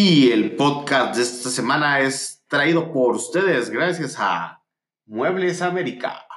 Y el podcast de esta semana es traído por ustedes gracias a Muebles América.